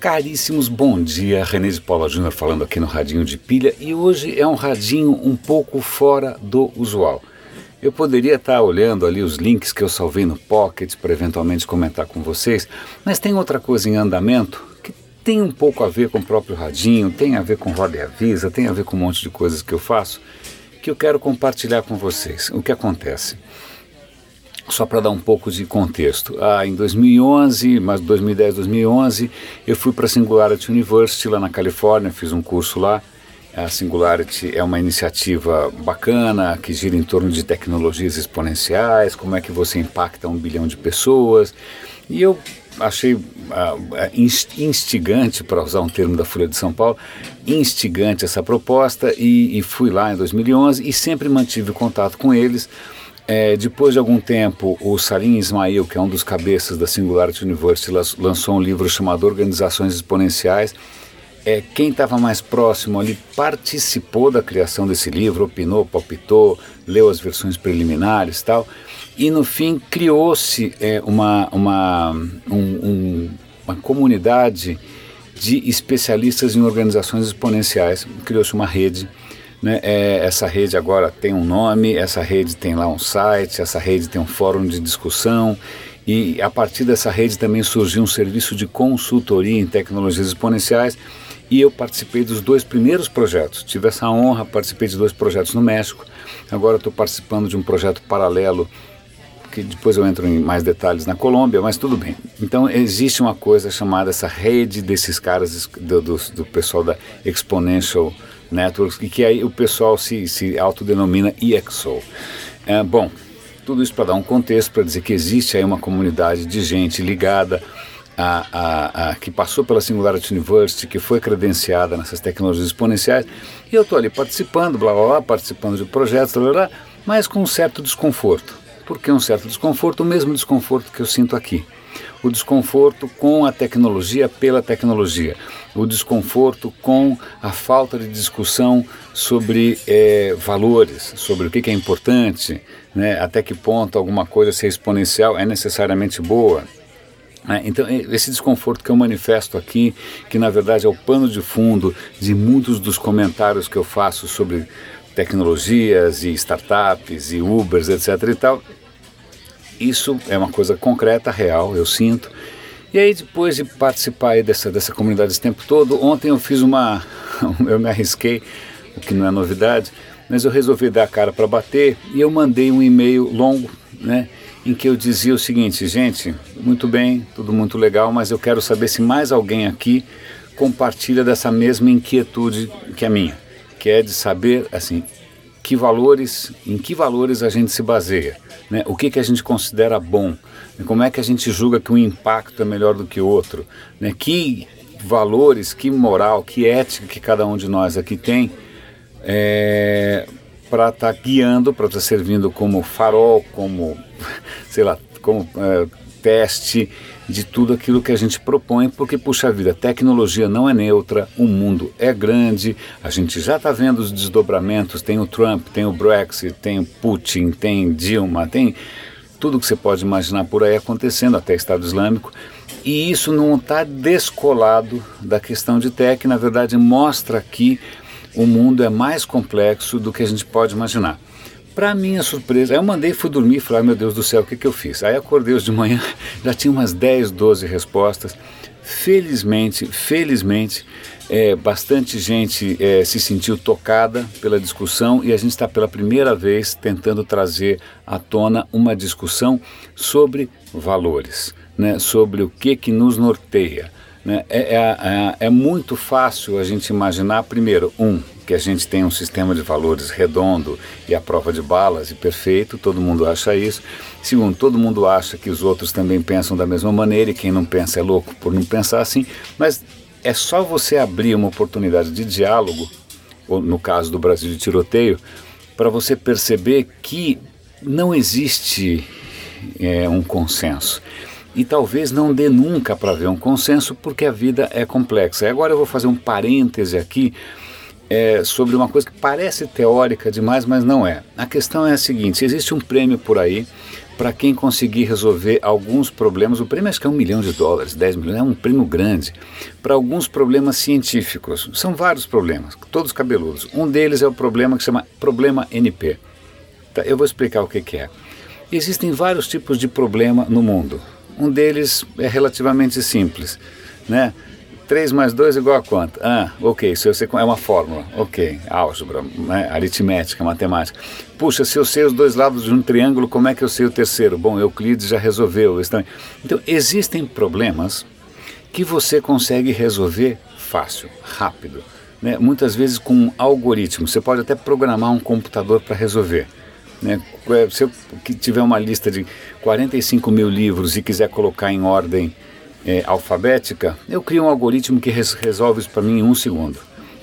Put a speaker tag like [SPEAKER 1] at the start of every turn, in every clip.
[SPEAKER 1] Caríssimos, bom dia. René de Paula Júnior falando aqui no Radinho de Pilha e hoje é um radinho um pouco fora do usual. Eu poderia estar olhando ali os links que eu salvei no Pocket para eventualmente comentar com vocês, mas tem outra coisa em andamento que tem um pouco a ver com o próprio radinho, tem a ver com Roda e Avisa, tem a ver com um monte de coisas que eu faço que eu quero compartilhar com vocês. O que acontece? Só para dar um pouco de contexto. Ah, em 2011, mas 2010, 2011, eu fui para a Singularity University lá na Califórnia, fiz um curso lá. A Singularity é uma iniciativa bacana que gira em torno de tecnologias exponenciais, como é que você impacta um bilhão de pessoas. E eu achei ah, instigante, para usar um termo da Folha de São Paulo, instigante essa proposta e, e fui lá em 2011 e sempre mantive contato com eles é, depois de algum tempo, o Salim Ismail, que é um dos cabeças da Singularity University, lançou um livro chamado Organizações Exponenciais. É, quem estava mais próximo ali participou da criação desse livro, opinou, palpitou, leu as versões preliminares tal. E no fim criou-se é, uma, uma, um, um, uma comunidade de especialistas em organizações exponenciais. Criou-se uma rede né? É, essa rede agora tem um nome, essa rede tem lá um site, essa rede tem um fórum de discussão e a partir dessa rede também surgiu um serviço de consultoria em tecnologias exponenciais e eu participei dos dois primeiros projetos. Tive essa honra, participei de dois projetos no México. Agora estou participando de um projeto paralelo que depois eu entro em mais detalhes na Colômbia, mas tudo bem. Então existe uma coisa chamada essa rede desses caras do, do, do pessoal da Exponential Networks, e que aí o pessoal se, se autodenomina EXO. É, bom, tudo isso para dar um contexto, para dizer que existe aí uma comunidade de gente ligada a, a, a, que passou pela Singularity University, que foi credenciada nessas tecnologias exponenciais, e eu estou ali participando, blá blá blá, participando de projetos, blá, blá, mas com um certo desconforto. Por que um certo desconforto? O mesmo desconforto que eu sinto aqui o desconforto com a tecnologia pela tecnologia, o desconforto com a falta de discussão sobre é, valores, sobre o que, é importante, né, até que ponto alguma coisa ser exponencial é necessariamente boa. Né. Então, esse desconforto que eu manifesto aqui, que na verdade é o pano de fundo de muitos dos comentários que eu faço sobre tecnologias e startups e Ubers, etc. e tal, isso é uma coisa concreta, real, eu sinto. E aí depois de participar dessa, dessa comunidade esse tempo todo, ontem eu fiz uma, eu me arrisquei, o que não é novidade, mas eu resolvi dar a cara para bater e eu mandei um e-mail longo, né, em que eu dizia o seguinte, gente, muito bem, tudo muito legal, mas eu quero saber se mais alguém aqui compartilha dessa mesma inquietude que a minha, que é de saber, assim, que valores, em que valores a gente se baseia, né? o que, que a gente considera bom, como é que a gente julga que um impacto é melhor do que outro, né? que valores, que moral, que ética que cada um de nós aqui tem é, para estar tá guiando, para estar tá servindo como farol, como, sei lá, como é, teste de tudo aquilo que a gente propõe, porque, puxa vida, tecnologia não é neutra, o mundo é grande, a gente já está vendo os desdobramentos, tem o Trump, tem o Brexit, tem o Putin, tem Dilma, tem tudo que você pode imaginar por aí acontecendo, até Estado Islâmico, e isso não está descolado da questão de tech, na verdade mostra que o mundo é mais complexo do que a gente pode imaginar. Para minha surpresa, eu mandei, fui dormir e falei, meu Deus do céu, o que, que eu fiz? Aí acordei hoje de manhã, já tinha umas 10, 12 respostas. Felizmente, felizmente, é, bastante gente é, se sentiu tocada pela discussão e a gente está pela primeira vez tentando trazer à tona uma discussão sobre valores, né, sobre o que, que nos norteia. Né? É, é, é, é muito fácil a gente imaginar, primeiro, um, que a gente tem um sistema de valores redondo e a prova de balas e perfeito, todo mundo acha isso. Segundo, todo mundo acha que os outros também pensam da mesma maneira e quem não pensa é louco por não pensar assim, mas é só você abrir uma oportunidade de diálogo, ou no caso do Brasil de tiroteio, para você perceber que não existe é, um consenso. E talvez não dê nunca para ver um consenso, porque a vida é complexa. Agora eu vou fazer um parêntese aqui é, sobre uma coisa que parece teórica demais, mas não é. A questão é a seguinte: existe um prêmio por aí para quem conseguir resolver alguns problemas. O prêmio acho que é um milhão de dólares, 10 milhões, é um prêmio grande. Para alguns problemas científicos. São vários problemas, todos cabeludos. Um deles é o problema que se chama problema NP. Tá, eu vou explicar o que, que é. Existem vários tipos de problema no mundo. Um deles é relativamente simples, né? 3 mais 2 igual a quanto? Ah, ok, se eu sei, é uma fórmula, ok, álgebra, né, aritmética, matemática. Puxa, se eu sei os dois lados de um triângulo, como é que eu sei o terceiro? Bom, Euclides já resolveu. Então, existem problemas que você consegue resolver fácil, rápido, né? muitas vezes com um algoritmo. Você pode até programar um computador para resolver. Né? É, se eu tiver uma lista de 45 mil livros e quiser colocar em ordem é, alfabética, eu crio um algoritmo que res resolve isso para mim em um segundo.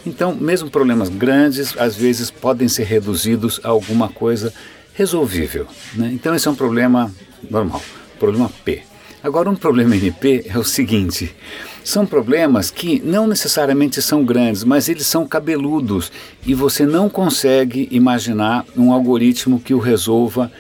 [SPEAKER 1] Então, mesmo problemas grandes, às vezes podem ser reduzidos a alguma coisa resolvível. Né? Então, esse é um problema normal, problema P. Agora, um problema NP é o seguinte: são problemas que não necessariamente são grandes, mas eles são cabeludos e você não consegue imaginar um algoritmo que o resolva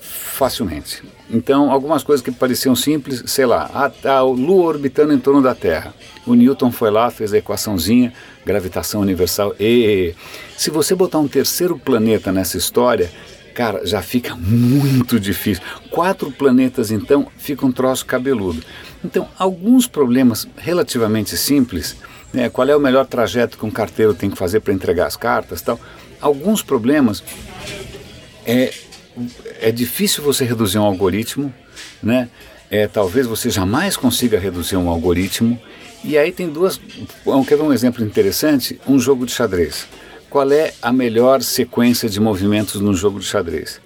[SPEAKER 1] facilmente. Então, algumas coisas que pareciam simples, sei lá, a, a Lua orbitando em torno da Terra. O Newton foi lá, fez a equaçãozinha, gravitação universal. E se você botar um terceiro planeta nessa história, cara, já fica muito difícil. Quatro planetas, então, fica um troço cabeludo. Então, alguns problemas relativamente simples, né, qual é o melhor trajeto que um carteiro tem que fazer para entregar as cartas, tal. Alguns problemas é é difícil você reduzir um algoritmo, né? É, talvez você jamais consiga reduzir um algoritmo. E aí tem duas. Quer ver um exemplo interessante? Um jogo de xadrez. Qual é a melhor sequência de movimentos no jogo de xadrez?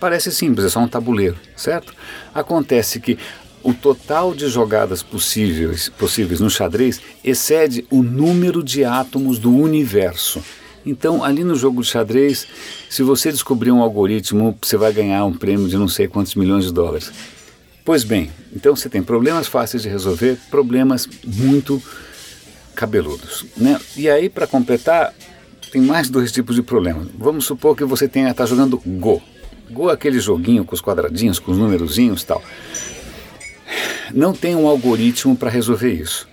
[SPEAKER 1] Parece simples, é só um tabuleiro, certo? Acontece que o total de jogadas possíveis, possíveis no xadrez excede o número de átomos do universo. Então, ali no jogo de xadrez, se você descobrir um algoritmo, você vai ganhar um prêmio de não sei quantos milhões de dólares. Pois bem, então você tem problemas fáceis de resolver, problemas muito cabeludos. Né? E aí, para completar, tem mais dois tipos de problemas. Vamos supor que você tenha está jogando Go. Go é aquele joguinho com os quadradinhos, com os númerozinhos tal. Não tem um algoritmo para resolver isso.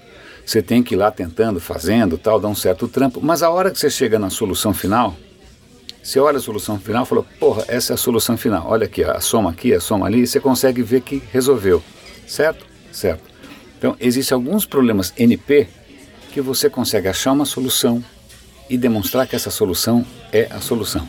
[SPEAKER 1] Você tem que ir lá tentando, fazendo, tal, dá um certo trampo, mas a hora que você chega na solução final, você olha a solução final e fala, porra, essa é a solução final. Olha aqui, a soma aqui, a soma ali, você consegue ver que resolveu. Certo? Certo. Então, existem alguns problemas NP que você consegue achar uma solução e demonstrar que essa solução é a solução.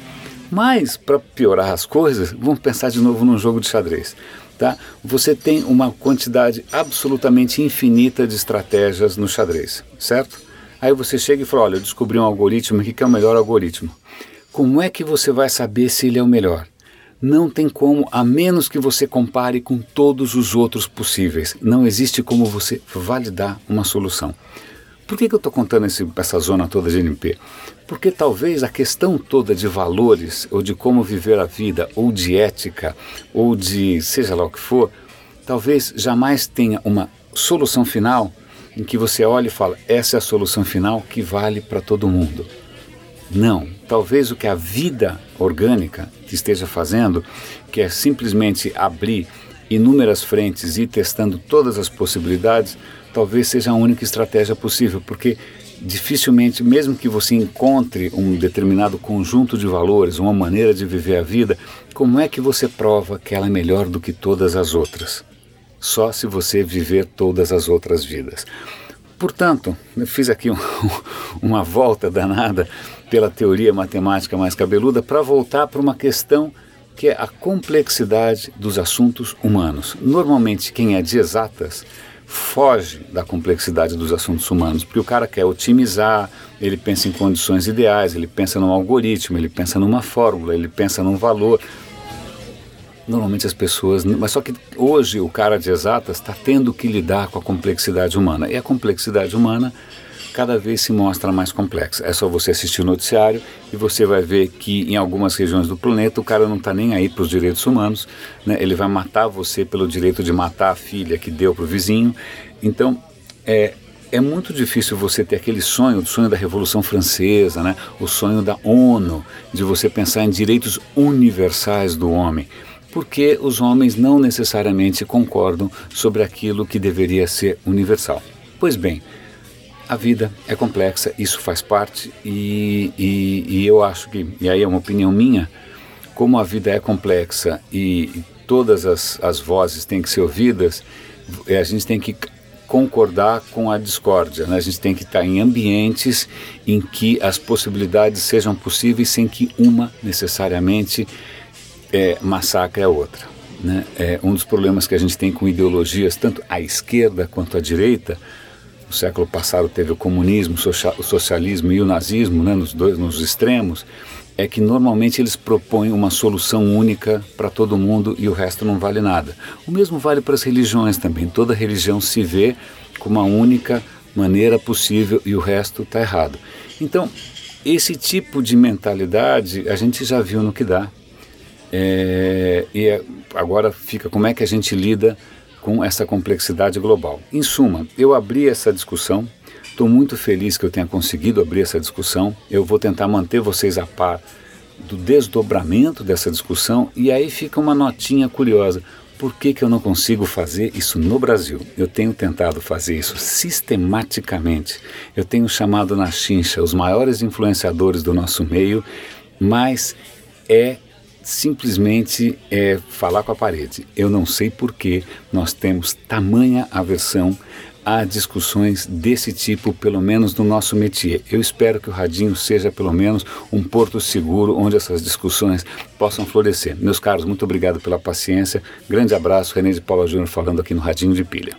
[SPEAKER 1] Mas, para piorar as coisas, vamos pensar de novo num jogo de xadrez tá? você tem uma quantidade absolutamente infinita de estratégias no xadrez, certo? Aí você chega e fala: olha, eu descobri um algoritmo aqui que é o melhor algoritmo. Como é que você vai saber se ele é o melhor? Não tem como, a menos que você compare com todos os outros possíveis. Não existe como você validar uma solução. Por que, que eu estou contando esse, essa zona toda de NP? Porque talvez a questão toda de valores, ou de como viver a vida, ou de ética, ou de seja lá o que for, talvez jamais tenha uma solução final em que você olha e fala: essa é a solução final que vale para todo mundo. Não. Talvez o que a vida orgânica esteja fazendo, que é simplesmente abrir inúmeras frentes e testando todas as possibilidades, talvez seja a única estratégia possível, porque dificilmente, mesmo que você encontre um determinado conjunto de valores, uma maneira de viver a vida, como é que você prova que ela é melhor do que todas as outras? Só se você viver todas as outras vidas. Portanto, eu fiz aqui um, uma volta danada pela teoria matemática mais cabeluda para voltar para uma questão que é a complexidade dos assuntos humanos. Normalmente, quem é de exatas foge da complexidade dos assuntos humanos, porque o cara quer otimizar, ele pensa em condições ideais, ele pensa num algoritmo, ele pensa numa fórmula, ele pensa num valor. Normalmente as pessoas. Mas só que hoje o cara de exatas está tendo que lidar com a complexidade humana. E a complexidade humana cada vez se mostra mais complexa. É só você assistir o noticiário e você vai ver que em algumas regiões do planeta o cara não está nem aí para os direitos humanos, né? ele vai matar você pelo direito de matar a filha que deu para o vizinho. Então, é, é muito difícil você ter aquele sonho, o sonho da Revolução Francesa, né? o sonho da ONU, de você pensar em direitos universais do homem. porque os homens não necessariamente concordam sobre aquilo que deveria ser universal. Pois bem, a vida é complexa, isso faz parte, e, e, e, eu acho que, e aí é uma opinião minha, como a vida é complexa e todas as, as vozes têm que ser ouvidas, é, a gente tem que concordar com a discórdia. Né? A gente tem que estar em ambientes em que as possibilidades sejam possíveis sem que uma necessariamente é, massacre a outra. Né? É um dos problemas que a gente tem com ideologias, tanto à esquerda quanto à direita. No século passado teve o comunismo, o socialismo e o nazismo, né? nos dois nos extremos é que normalmente eles propõem uma solução única para todo mundo e o resto não vale nada. O mesmo vale para as religiões também. Toda religião se vê como a única maneira possível e o resto está errado. Então, esse tipo de mentalidade a gente já viu no que dá. É, e é, agora fica como é que a gente lida com essa complexidade global. Em suma, eu abri essa discussão Estou muito feliz que eu tenha conseguido abrir essa discussão. Eu vou tentar manter vocês a par do desdobramento dessa discussão e aí fica uma notinha curiosa. Por que, que eu não consigo fazer isso no Brasil? Eu tenho tentado fazer isso sistematicamente. Eu tenho chamado na chincha os maiores influenciadores do nosso meio, mas é simplesmente é, falar com a parede. Eu não sei por que nós temos tamanha aversão há discussões desse tipo, pelo menos no nosso métier. Eu espero que o Radinho seja pelo menos um porto seguro onde essas discussões possam florescer. Meus caros, muito obrigado pela paciência. Grande abraço, René de Paula Júnior falando aqui no Radinho de Pilha.